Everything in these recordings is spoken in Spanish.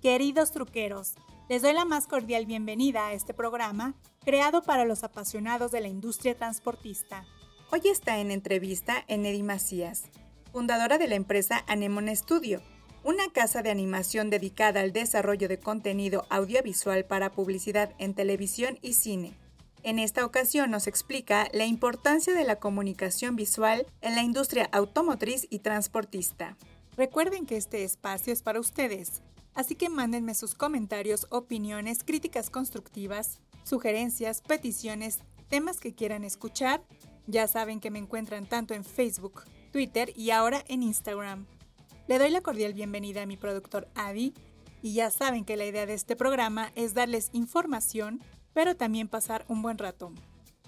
Queridos truqueros, les doy la más cordial bienvenida a este programa creado para los apasionados de la industria transportista. Hoy está en entrevista Enedi Macías, fundadora de la empresa Anemone Studio, una casa de animación dedicada al desarrollo de contenido audiovisual para publicidad en televisión y cine. En esta ocasión nos explica la importancia de la comunicación visual en la industria automotriz y transportista. Recuerden que este espacio es para ustedes, así que mándenme sus comentarios, opiniones, críticas constructivas, sugerencias, peticiones, temas que quieran escuchar. Ya saben que me encuentran tanto en Facebook, Twitter y ahora en Instagram. Le doy la cordial bienvenida a mi productor Adi y ya saben que la idea de este programa es darles información pero también pasar un buen rato.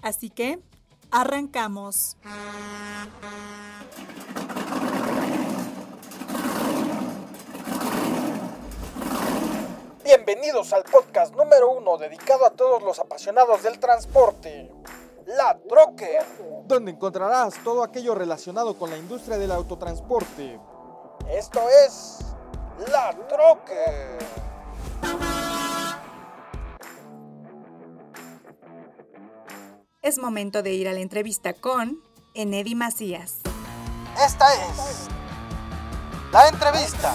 Así que, arrancamos. Bienvenidos al podcast número uno dedicado a todos los apasionados del transporte. La Trocker. Donde encontrarás todo aquello relacionado con la industria del autotransporte. Esto es La Trocker. Es momento de ir a la entrevista con Enedi Macías. Esta es la entrevista.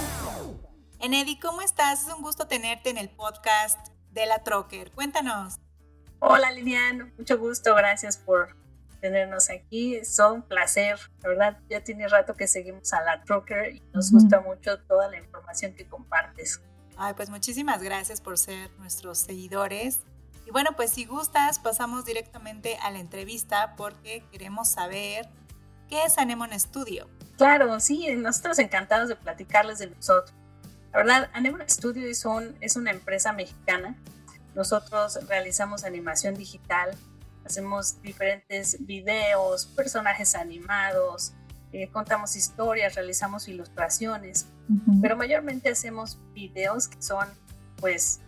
Enedi, ¿cómo estás? Es un gusto tenerte en el podcast de la Trocker. Cuéntanos. Hola Lilian, mucho gusto, gracias por tenernos aquí. Es un placer, la verdad, ya tiene rato que seguimos a la Trocker y nos gusta mucho toda la información que compartes. Ay, pues muchísimas gracias por ser nuestros seguidores y bueno, pues si gustas, pasamos directamente a la entrevista porque queremos saber qué es Anemone Studio. Claro, sí, nosotros encantados de platicarles de nosotros. La verdad, Anemone Studio es, es una empresa mexicana. Nosotros realizamos animación digital, hacemos diferentes videos, personajes animados, eh, contamos historias, realizamos ilustraciones, pero mayormente hacemos videos que son pues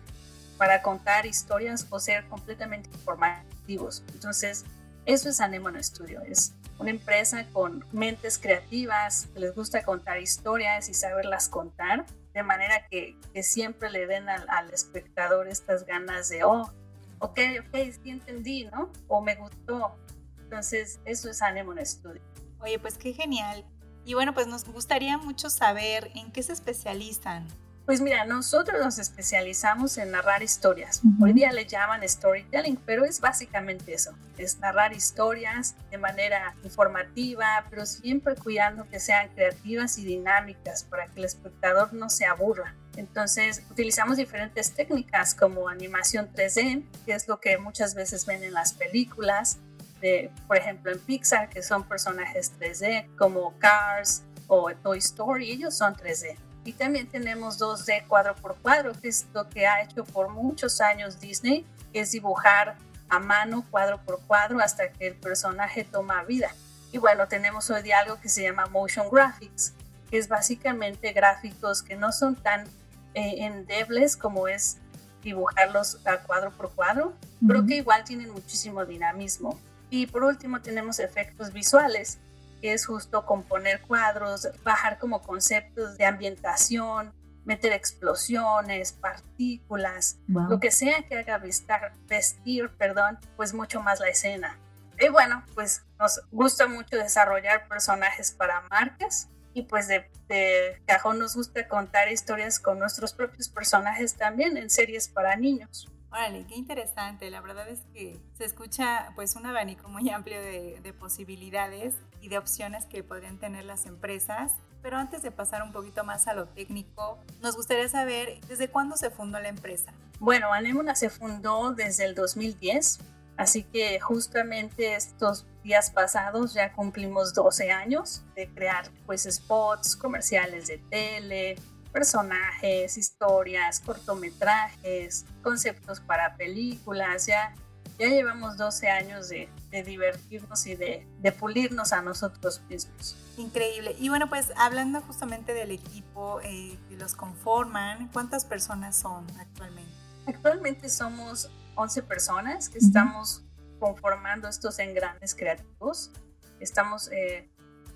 para contar historias o ser completamente informativos. Entonces, eso es Anemone Studio, es una empresa con mentes creativas, que les gusta contar historias y saberlas contar, de manera que, siempre le den al, espectador estas ganas de, oh, ok, ok, sí entendí, ¿no? O me gustó. Entonces, eso es Anemone Studio. Oye, pues qué genial. Y bueno, pues nos gustaría mucho saber en qué se especializan. Pues mira, nosotros nos especializamos en narrar historias. Hoy día le llaman storytelling, pero es básicamente eso, es narrar historias de manera informativa, pero siempre cuidando que sean creativas y dinámicas para que el espectador no se aburra. Entonces, utilizamos diferentes técnicas como animación 3D, que es lo que muchas veces ven en las películas, de, por ejemplo, en Pixar, que son personajes 3D, como Cars o Toy Story, ellos son 3D y también tenemos 2D cuadro por cuadro, que es lo que ha hecho por muchos años Disney, que es dibujar a mano cuadro por cuadro hasta que el personaje toma vida. Y bueno, tenemos hoy día algo que se llama motion graphics, que es básicamente gráficos que no son tan eh, endebles como es dibujarlos a cuadro por cuadro, pero que igual tienen muchísimo dinamismo. Y por último tenemos efectos visuales, que es justo componer cuadros, bajar como conceptos de ambientación, meter explosiones, partículas, lo que sea que haga vestir, vestir, perdón, pues mucho más la escena. Y bueno, pues nos gusta mucho desarrollar personajes para marcas y pues de, de cajón nos gusta contar historias con nuestros propios personajes también en series para niños. Órale, qué interesante. La verdad es que se escucha pues un abanico muy amplio de, de, posibilidades y de opciones que podrían tener las empresas. Pero antes de pasar un poquito más a lo técnico, nos gustaría saber desde cuándo se fundó la empresa. Bueno, Anemona se fundó desde el 2010, así que justamente estos días pasados ya cumplimos 12 años de crear pues spots, comerciales de tele, personajes, historias, cortometrajes, conceptos para películas. Ya, ya llevamos 12 años de, de divertirnos y de, de, pulirnos a nosotros mismos. Increíble. Y bueno, pues hablando justamente del equipo eh, que los conforman, ¿cuántas personas son actualmente? Actualmente somos 11 personas que estamos conformando estos engranes creativos. Estamos eh,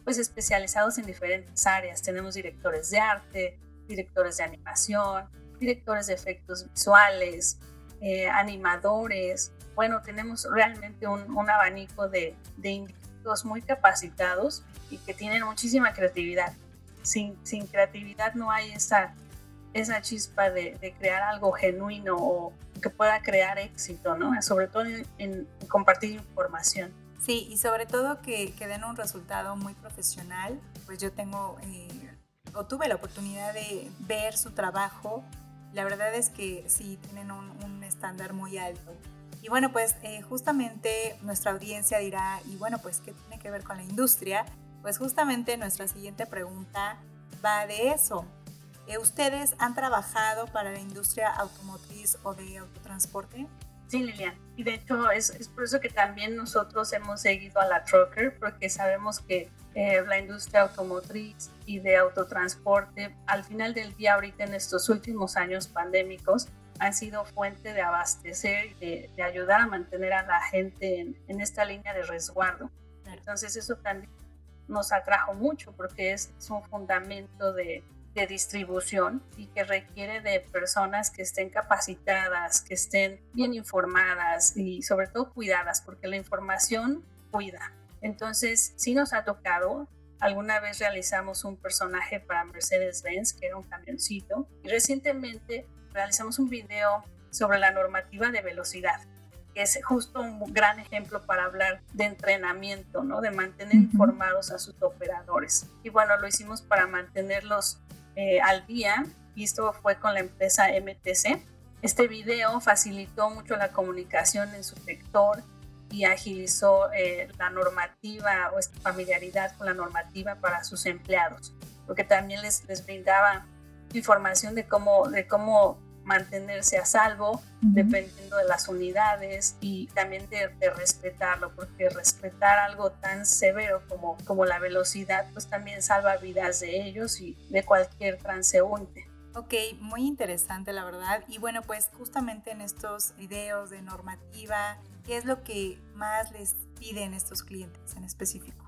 pues especializados en diferentes áreas. Tenemos directores de arte, directores de animación, directores de efectos visuales, eh, animadores. Bueno, tenemos realmente un, abanico de, de, individuos muy capacitados y que tienen muchísima creatividad. Sin, creatividad no hay esa, esa chispa de, de, crear algo genuino o que pueda crear éxito, ¿no? Sobre todo en, compartir información. Sí, y sobre todo que, que, den un resultado muy profesional. Pues yo tengo eh, o tuve la oportunidad de ver su trabajo. La verdad es que sí, tienen un, un estándar muy alto. Y bueno, pues eh, justamente nuestra audiencia dirá, y bueno, pues ¿qué tiene que ver con la industria? Pues justamente nuestra siguiente pregunta va de eso. Eh, ¿Ustedes han trabajado para la industria automotriz o de autotransporte? Sí, Lilian. Y de hecho es, es, por eso que también nosotros hemos seguido a la Trucker, porque sabemos que eh, la industria automotriz y de autotransporte, al final del día, ahorita en estos últimos años pandémicos, han sido fuente de abastecer y de, ayudar a mantener a la gente en, en esta línea de resguardo. Entonces eso también nos atrajo mucho porque es, es un fundamento de, de distribución y que requiere de personas que estén capacitadas, que estén bien informadas y sobre todo cuidadas, porque la información cuida. Entonces, sí nos ha tocado. Alguna vez realizamos un personaje para Mercedes-Benz, que era un camioncito, y recientemente realizamos un video sobre la normativa de velocidad, que es justo un gran ejemplo para hablar de entrenamiento, ¿no? De mantener informados a sus operadores. Y bueno, lo hicimos para mantenerlos eh, al día y esto fue con la empresa MTC. Este video facilitó mucho la comunicación en su sector y agilizó eh, la normativa o esta familiaridad con la normativa para sus empleados, porque también les, les brindaba información de cómo, de cómo mantenerse a salvo dependiendo de las unidades y también de, de, respetarlo, porque respetar algo tan severo como, como la velocidad, pues también salva vidas de ellos y de cualquier transeúnte. Ok, muy interesante la verdad. Y bueno, pues justamente en estos videos de normativa, ¿qué es lo que más les piden estos clientes en específico?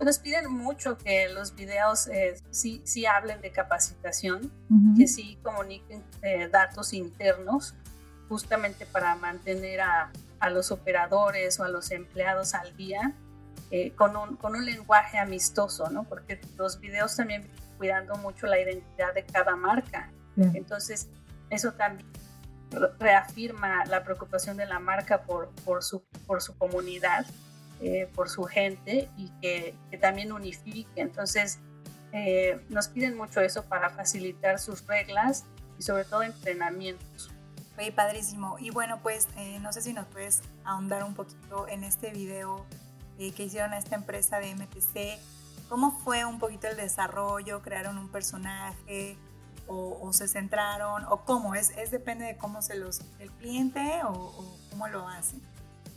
Nos piden mucho que los videos eh, sí, sí, hablen de capacitación, que sí comuniquen eh, datos internos, justamente para mantener a, a, los operadores o a los empleados al día eh, con, un, con un lenguaje amistoso, ¿no? Porque los videos también cuidando mucho la identidad de cada marca. Entonces, eso también reafirma la preocupación de la marca por, por, su, por su comunidad, eh, por su gente y que, que también unifique. Entonces, eh, nos piden mucho eso para facilitar sus reglas y sobre todo entrenamientos. Oye, padrísimo. Y bueno, pues eh, no sé si nos puedes ahondar un poquito en este video que hicieron a esta empresa de MTC ¿Cómo fue un poquito el desarrollo? ¿Crearon un personaje? O, se centraron? ¿O cómo? ¿Es, es depende de cómo se los... el cliente o, cómo lo hacen?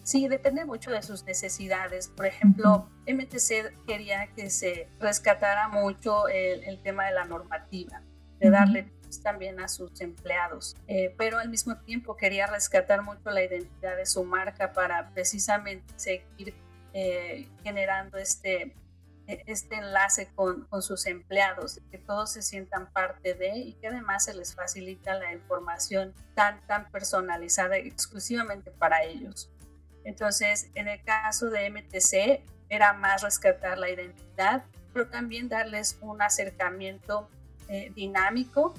Sí, depende mucho de sus necesidades. Por ejemplo, MTC quería que se rescatara mucho el, tema de la normativa, de darle también a sus empleados, eh, pero al mismo tiempo quería rescatar mucho la identidad de su marca para precisamente seguir eh, generando este este enlace con, con, sus empleados, que todos se sientan parte de y que además se les facilita la información tan, tan personalizada exclusivamente para ellos. Entonces, en el caso de MTC, era más rescatar la identidad, pero también darles un acercamiento eh, dinámico,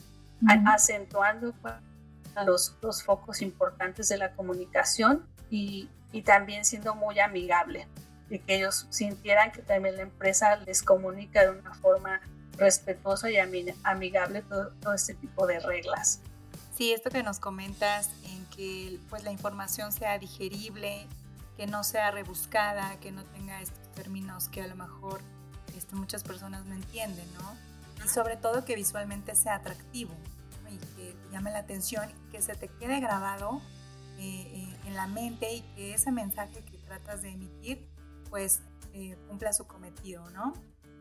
acentuando los, los focos importantes de la comunicación y, y también siendo muy amigable y que ellos sintieran que también la empresa les comunica de una forma respetuosa y amigable todo, todo, este tipo de reglas. Sí, esto que nos comentas en que pues la información sea digerible, que no sea rebuscada, que no tenga estos términos que a lo mejor este, muchas personas no entienden, ¿no? Y sobre todo que visualmente sea atractivo y que llame la atención, que se te quede grabado eh, eh, en la mente y que ese mensaje que tratas de emitir pues eh, cumpla su cometido, ¿no?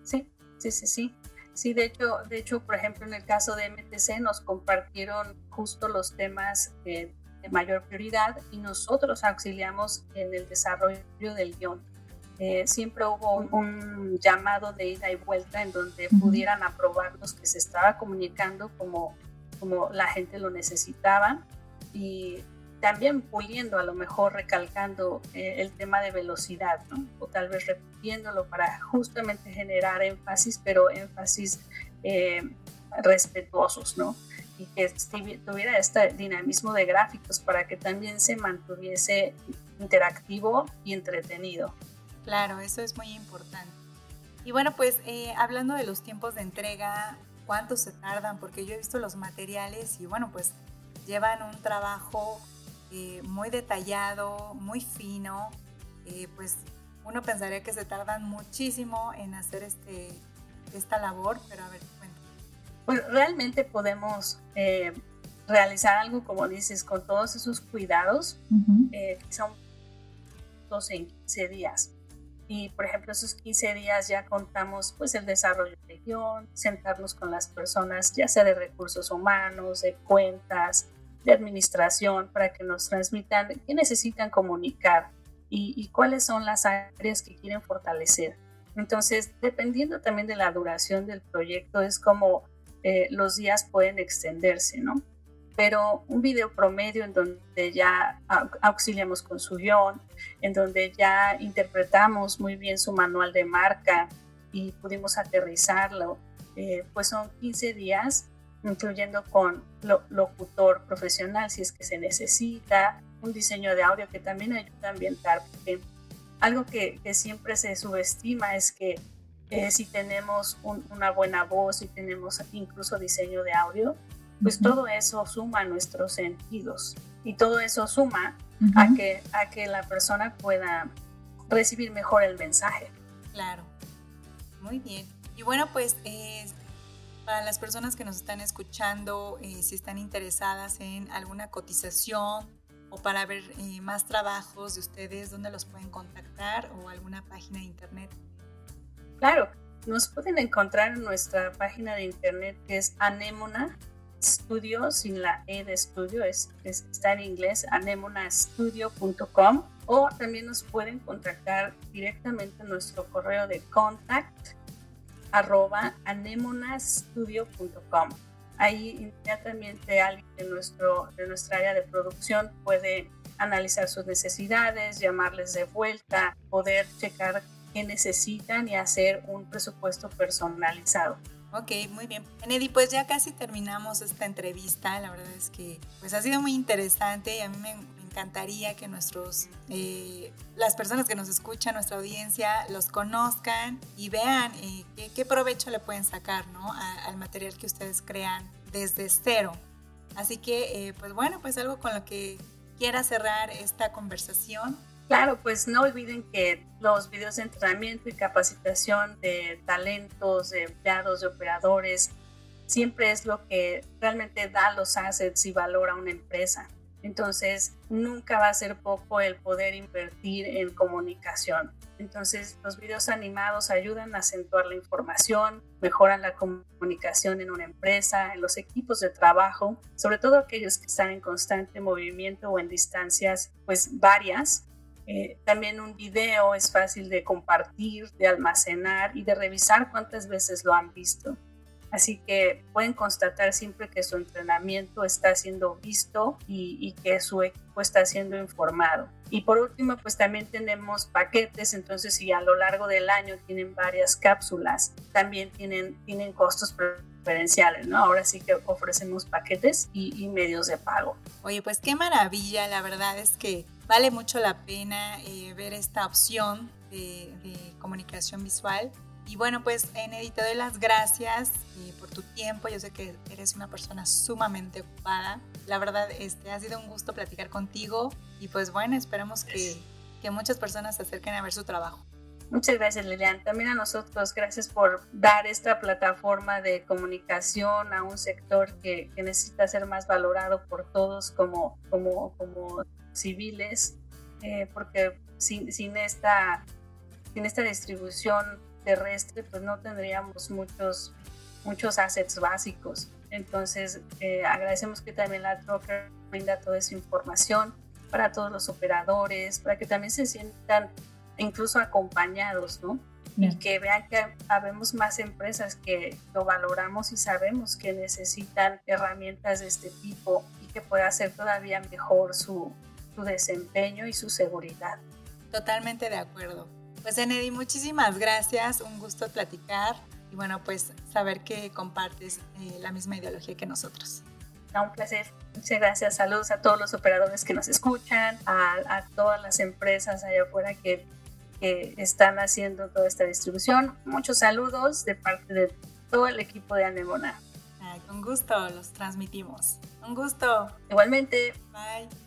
Sí, sí, sí, sí. Sí, de hecho, de hecho, por ejemplo, en el caso de MTC nos compartieron justo los temas de mayor prioridad y nosotros auxiliamos en el desarrollo del guion. Eh, siempre hubo un, llamado de ida y vuelta en donde pudieran aprobar los que se estaba comunicando como como la gente lo necesitaba y también puliendo, a lo mejor recalcando eh, el tema de velocidad, ¿no? o tal vez repitiéndolo para justamente generar énfasis, pero énfasis eh, respetuosos, ¿no? Y que tuviera este dinamismo de gráficos para que también se mantuviese interactivo y entretenido. Claro, eso es muy importante. Y bueno, pues eh, hablando de los tiempos de entrega, ¿cuánto se tardan? Porque yo he visto los materiales y bueno, pues llevan un trabajo eh, muy detallado, muy fino, eh, pues uno pensaría que se tardan muchísimo en hacer este, esta labor, pero a ver, cuéntame. Pues realmente podemos eh, realizar algo, como dices, con todos esos cuidados, son 12 en 15 días. Y por ejemplo, esos 15 días ya contamos pues el desarrollo de guion, sentarnos con las personas, ya sea de recursos humanos, de cuentas, de administración para que nos transmitan qué necesitan comunicar y, cuáles son las áreas que quieren fortalecer. Entonces, dependiendo también de la duración del proyecto, es como eh, los días pueden extenderse, ¿no? Pero un video promedio en donde ya auxiliamos con su guion, en donde ya interpretamos muy bien su manual de marca y pudimos aterrizarlo, eh, pues son 15 días incluyendo con locutor profesional si es que se necesita, un diseño de audio que también ayuda a ambientar, porque algo que, siempre se subestima es que eh, si tenemos una buena voz, y tenemos incluso diseño de audio, pues todo eso suma a nuestros sentidos y todo eso suma a, que, a que la persona pueda recibir mejor el mensaje. Claro, muy bien. Y bueno, pues eh, para las personas que nos están escuchando, eh, si están interesadas en alguna cotización o para ver eh, más trabajos de ustedes, ¿dónde los pueden contactar o alguna página de internet? Claro, nos pueden encontrar en nuestra página de internet que es Anemona Studio, sin la E de estudio, es, está en inglés, anemonastudio.com o también nos pueden contactar directamente en nuestro correo de contact arroba anemonastudio.com. Ahí inmediatamente alguien de, nuestro, de nuestra área de producción puede analizar sus necesidades, llamarles de vuelta, poder checar qué necesitan y hacer un presupuesto personalizado. Ok, muy bien. Kennedy, pues ya casi terminamos esta entrevista. La verdad es que pues ha sido muy interesante y a mí me, encantaría que nuestros, eh, las personas que nos escuchan, nuestra audiencia, los conozcan y vean eh, qué, provecho le pueden sacar ¿no? al material que ustedes crean desde cero. Así que, eh, pues bueno, pues algo con lo que quiera cerrar esta conversación. Claro, pues no olviden que los videos de entrenamiento y capacitación de talentos, de empleados, de operadores, siempre es lo que realmente da los assets y valor a una empresa. Entonces, nunca va a ser poco el poder invertir en comunicación. Entonces, los videos animados ayudan a acentuar la información, mejoran la comunicación en una empresa, en los equipos de trabajo, sobre todo aquellos que están en constante movimiento o en distancias pues varias. Eh, también un video es fácil de compartir, de almacenar y de revisar cuántas veces lo han visto. Así que pueden constatar siempre que su entrenamiento está siendo visto y, que su equipo está siendo informado. Y por último, pues también tenemos paquetes, entonces si a lo largo del año tienen varias cápsulas, también tienen, tienen costos preferenciales, ¿no? Ahora sí que ofrecemos paquetes y, medios de pago. Oye, pues qué maravilla, la verdad es que vale mucho la pena eh, ver esta opción de, de comunicación visual y bueno, pues Enedi, te doy las gracias eh, por tu tiempo. Yo sé que eres una persona sumamente ocupada. La verdad, este, ha sido un gusto platicar contigo. Y pues bueno, esperamos que, que muchas personas se acerquen a ver su trabajo. Muchas gracias, Lilian. También a nosotros, gracias por dar esta plataforma de comunicación a un sector que, que necesita ser más valorado por todos como, como, como civiles, eh, porque sin, sin, esta, sin esta distribución terrestre, pues no tendríamos muchos, muchos assets básicos. Entonces, eh, agradecemos que también la Trocker brinda toda esa información para todos los operadores, para que también se sientan incluso acompañados, ¿no? y que vean que habemos más empresas que lo valoramos y sabemos que necesitan herramientas de este tipo y que pueda hacer todavía mejor su, su desempeño y su seguridad. Totalmente de acuerdo. Pues Enedi, muchísimas gracias, un gusto platicar y bueno, pues saber que compartes eh, la misma ideología que nosotros. un placer. Muchas gracias. Saludos a todos los operadores que nos escuchan, a, a todas las empresas allá afuera que que están haciendo toda esta distribución. Muchos saludos de parte de todo el equipo de Anemona. con gusto los transmitimos. Un gusto. Igualmente. Bye.